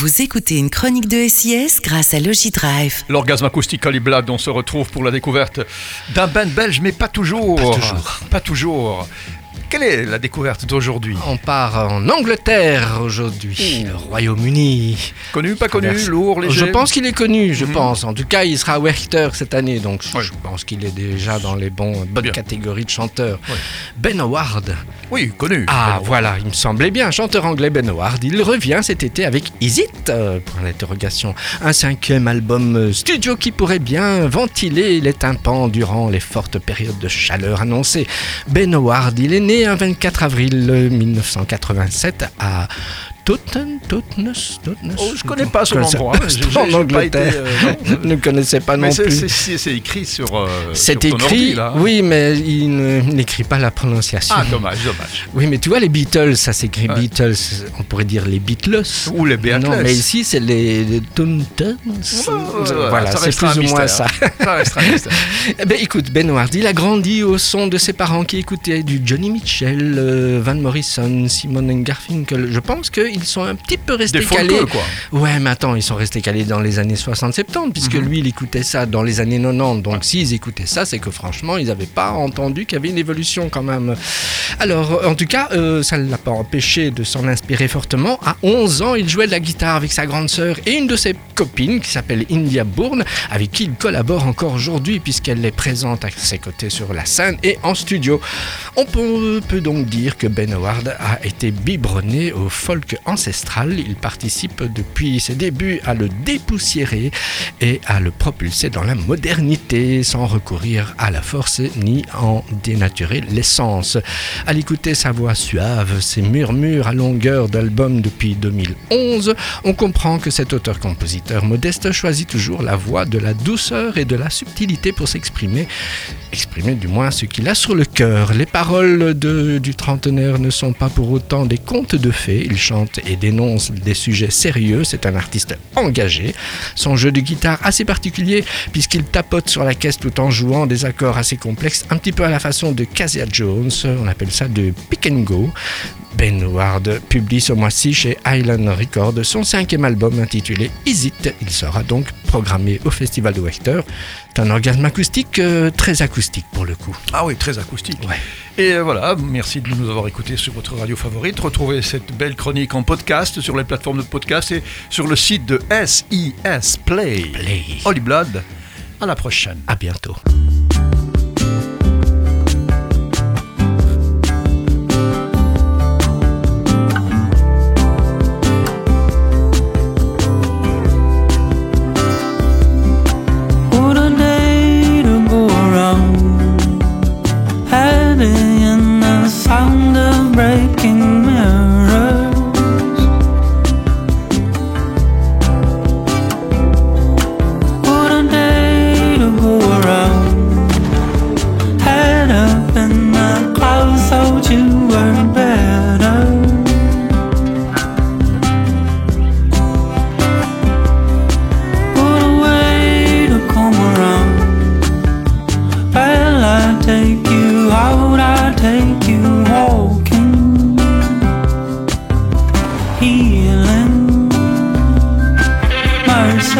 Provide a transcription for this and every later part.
Vous écoutez une chronique de SIS grâce à Logidrive. L'orgasme acoustique Caliblad, on se retrouve pour la découverte d'un band belge, mais pas toujours. Pas toujours. Pas toujours. Quelle est la découverte d'aujourd'hui? On part en Angleterre aujourd'hui, le Royaume-Uni. Connu, pas connu, lourd, léger? Je pense qu'il est connu, je Mhm. pense. En tout cas, il sera Werchter cette année, donc je- pense qu'il est déjà dans les bons, bonnes Bien. catégories de chanteurs. Ben Howard. Oui, connu. Ah Bon. voilà, il me semblait bien, chanteur anglais Ben Howard. Il revient cet été avec Is It? Euh. Un cinquième album euh, studio qui pourrait bien ventiler les tympans durant les fortes périodes de chaleur annoncées. Ben Howard, il est né un 24 avril euh, 1987 à Totnes, Totnes, Totnes. Oh, je connais pas son endroit. en Angleterre. été, euh, ne connaissais pas Mais non plus. c'est- écrit sur. euh, C'est écrit, ordi, là, oui, mais il n'écrit pas la prononciation. Ah, dommage, dommage. Oui, mais tu vois, les Beatles, ça s'écrit Ouais. Beatles, on pourrait dire les Beatles. Ou les Beatles. Non, mais ici, c'est les, les Tontons. Voilà, c'est plus ou moins ça. Ça restera un mystère. Eh ben, écoute, Ben il a grandi au son de ses parents qui écoutaient du Johnny Mitchell, euh, Van Morrison, Simon Garfinkel. Je pense qu'ils sont un petit peu restés Des calés. folkeux, quoi. Ouais, mais attends, ils sont restés calés dans les années 60-70, puisque Mhm. lui, il écoutait ça dans les années 90. Donc, s'ils écoutaient ça, c'est que franchement, ils n'avaient pas entendu qu'il y avait une évolution quand même. Alors, en tout cas, euh, ça ne l'a pas empêché de s'en inspirer fortement. À 11 ans, il jouait de la guitare avec sa grande sœur et une de ses copines qui s'appelle India Bourne, avec qui il collabore encore aujourd'hui, puisqu'elle est présente à ses côtés sur la scène et en studio. On peut, peut donc dire que Ben Howard a été biberonné au folk Il participe depuis ses débuts à le dépoussiérer et à le propulser dans la modernité sans recourir à la force ni en dénaturer l'essence. À l'écouter sa voix suave, ses murmures à longueur d'album depuis 2011, on comprend que cet auteur-compositeur modeste choisit toujours la voie de la douceur et de la subtilité pour s'exprimer, exprimer du moins ce qu'il a sur le cœur. Les paroles du trentenaire ne sont pas pour autant des contes de fées, il chante et dénonce des sujets sérieux, c'est un artiste engagé. Son jeu de guitare assez particulier puisqu'il tapote sur la caisse tout en jouant des accords assez complexes, un petit peu à la façon de Casia Jones, on appelle ça de pick and go. Ben Ward publie ce mois-ci chez Island Records son cinquième album intitulé Is It? Il sera donc programmé au Festival de Wechter. C'est un orgasme acoustique euh, très acoustique pour le coup. Ah oui, très acoustique. Ouais. Et euh, voilà, merci de nous avoir écoutés sur votre radio favorite. Retrouvez cette belle chronique en podcast sur les plateformes de podcast et sur le site de SIS Play. Play. Holy Blood. À la prochaine. À bientôt.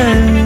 pretend